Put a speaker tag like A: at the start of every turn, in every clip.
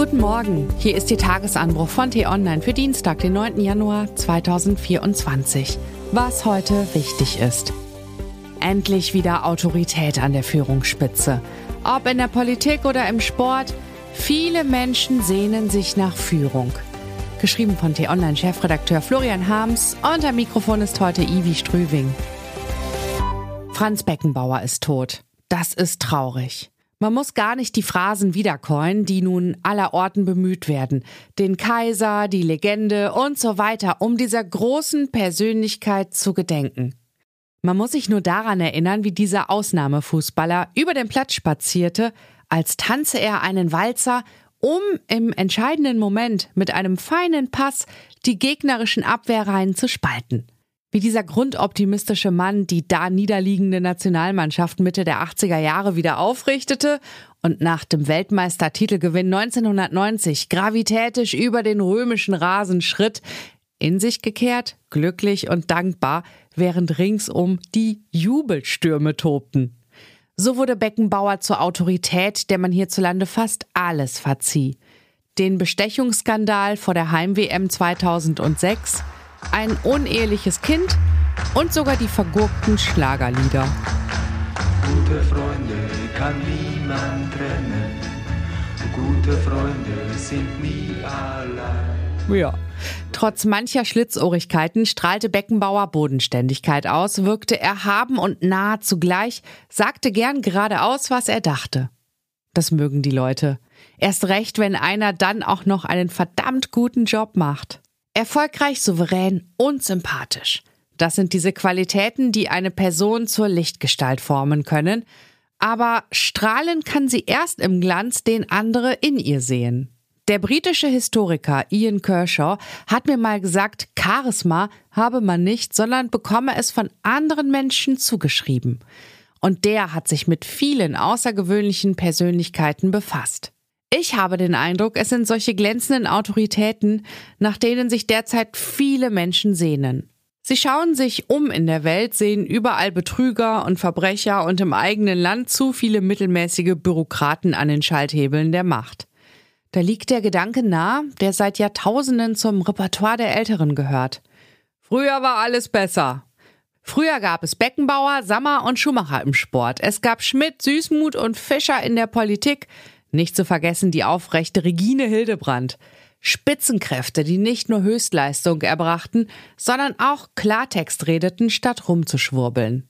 A: Guten Morgen, hier ist Ihr Tagesanbruch von T-Online für Dienstag, den 9. Januar 2024. Was heute wichtig ist. Endlich wieder Autorität an der Führungsspitze. Ob in der Politik oder im Sport, viele Menschen sehnen sich nach Führung. Geschrieben von T-Online-Chefredakteur Florian Harms und am Mikrofon ist heute Ivi Strüving. Franz Beckenbauer ist tot. Das ist traurig. Man muss gar nicht die Phrasen wiedercoin, die nun allerorten bemüht werden. Den Kaiser, die Legende und so weiter, um dieser großen Persönlichkeit zu gedenken. Man muss sich nur daran erinnern, wie dieser Ausnahmefußballer über den Platz spazierte, als tanze er einen Walzer, um im entscheidenden Moment mit einem feinen Pass die gegnerischen Abwehrreihen zu spalten wie dieser grundoptimistische Mann die da niederliegende Nationalmannschaft Mitte der 80er Jahre wieder aufrichtete und nach dem Weltmeistertitelgewinn 1990 gravitätisch über den römischen Rasen schritt, in sich gekehrt, glücklich und dankbar, während ringsum die Jubelstürme tobten. So wurde Beckenbauer zur Autorität, der man hierzulande fast alles verzieh. Den Bestechungsskandal vor der Heim-WM 2006, ein uneheliches Kind und sogar die vergurkten Schlagerlieder.
B: Gute Freunde kann niemand trennen. Gute Freunde sind nie allein.
A: Ja. Trotz mancher Schlitzohrigkeiten strahlte Beckenbauer Bodenständigkeit aus, wirkte erhaben und nah zugleich, sagte gern geradeaus, was er dachte. Das mögen die Leute. Erst recht, wenn einer dann auch noch einen verdammt guten Job macht. Erfolgreich, souverän und sympathisch. Das sind diese Qualitäten, die eine Person zur Lichtgestalt formen können, aber strahlen kann sie erst im Glanz, den andere in ihr sehen. Der britische Historiker Ian Kershaw hat mir mal gesagt, Charisma habe man nicht, sondern bekomme es von anderen Menschen zugeschrieben. Und der hat sich mit vielen außergewöhnlichen Persönlichkeiten befasst. Ich habe den Eindruck, es sind solche glänzenden Autoritäten, nach denen sich derzeit viele Menschen sehnen. Sie schauen sich um in der Welt, sehen überall Betrüger und Verbrecher und im eigenen Land zu viele mittelmäßige Bürokraten an den Schalthebeln der Macht. Da liegt der Gedanke nah, der seit Jahrtausenden zum Repertoire der Älteren gehört. Früher war alles besser. Früher gab es Beckenbauer, Sammer und Schumacher im Sport. Es gab Schmidt, Süßmut und Fischer in der Politik. Nicht zu vergessen die aufrechte Regine Hildebrand. Spitzenkräfte, die nicht nur Höchstleistung erbrachten, sondern auch Klartext redeten, statt rumzuschwurbeln.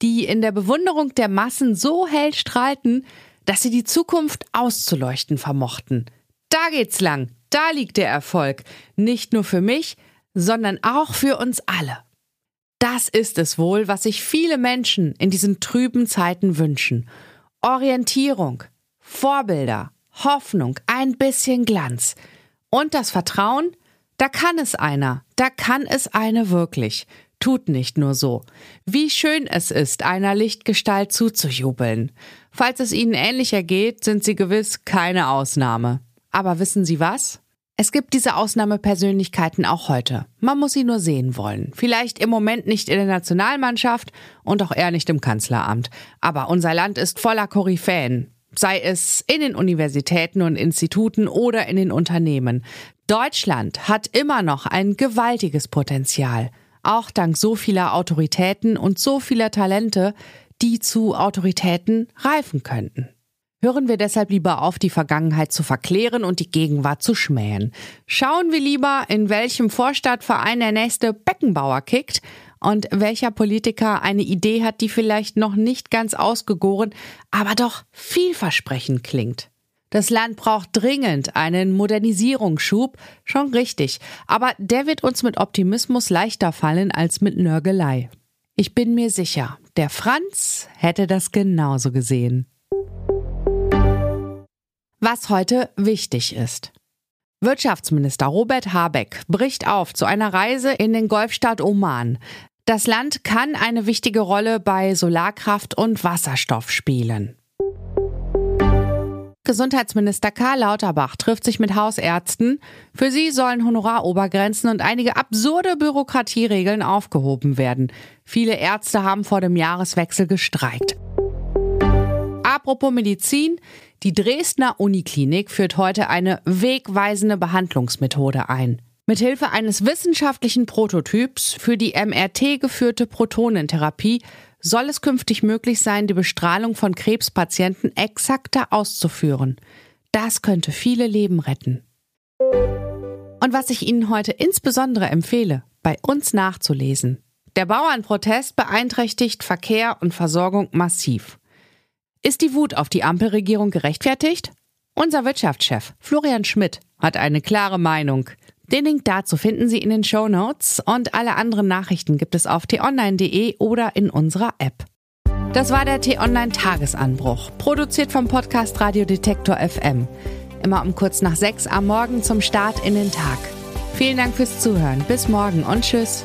A: Die in der Bewunderung der Massen so hell strahlten, dass sie die Zukunft auszuleuchten vermochten. Da geht's lang, da liegt der Erfolg. Nicht nur für mich, sondern auch für uns alle. Das ist es wohl, was sich viele Menschen in diesen trüben Zeiten wünschen. Orientierung, Vorbilder, Hoffnung, ein bisschen Glanz. Und das Vertrauen, da kann es einer, da kann es eine wirklich. Tut nicht nur so. Wie schön es ist, einer Lichtgestalt zuzujubeln. Falls es Ihnen ähnlich ergeht, sind Sie gewiss keine Ausnahme. Aber wissen Sie was? Es gibt diese Ausnahmepersönlichkeiten auch heute. Man muss sie nur sehen wollen. Vielleicht im Moment nicht in der Nationalmannschaft und auch eher nicht im Kanzleramt. Aber unser Land ist voller Koryphäen sei es in den Universitäten und Instituten oder in den Unternehmen. Deutschland hat immer noch ein gewaltiges Potenzial, auch dank so vieler Autoritäten und so vieler Talente, die zu Autoritäten reifen könnten. Hören wir deshalb lieber auf, die Vergangenheit zu verklären und die Gegenwart zu schmähen. Schauen wir lieber, in welchem Vorstadtverein der nächste Beckenbauer kickt und welcher Politiker eine Idee hat, die vielleicht noch nicht ganz ausgegoren, aber doch vielversprechend klingt. Das Land braucht dringend einen Modernisierungsschub, schon richtig, aber der wird uns mit Optimismus leichter fallen als mit Nörgelei. Ich bin mir sicher, der Franz hätte das genauso gesehen. Was heute wichtig ist. Wirtschaftsminister Robert Habeck bricht auf zu einer Reise in den Golfstaat Oman. Das Land kann eine wichtige Rolle bei Solarkraft und Wasserstoff spielen. Gesundheitsminister Karl Lauterbach trifft sich mit Hausärzten. Für sie sollen Honorarobergrenzen und einige absurde Bürokratieregeln aufgehoben werden. Viele Ärzte haben vor dem Jahreswechsel gestreikt. Apropos Medizin, die Dresdner Uniklinik führt heute eine wegweisende Behandlungsmethode ein. Mithilfe eines wissenschaftlichen Prototyps für die MRT geführte Protonentherapie soll es künftig möglich sein, die Bestrahlung von Krebspatienten exakter auszuführen. Das könnte viele Leben retten. Und was ich Ihnen heute insbesondere empfehle, bei uns nachzulesen. Der Bauernprotest beeinträchtigt Verkehr und Versorgung massiv. Ist die Wut auf die Ampelregierung gerechtfertigt? Unser Wirtschaftschef Florian Schmidt hat eine klare Meinung. Den Link dazu finden Sie in den Show Notes und alle anderen Nachrichten gibt es auf t-online.de oder in unserer App. Das war der T-Online Tagesanbruch, produziert vom Podcast Radio Detektor FM. Immer um kurz nach sechs am Morgen zum Start in den Tag. Vielen Dank fürs Zuhören. Bis morgen und tschüss.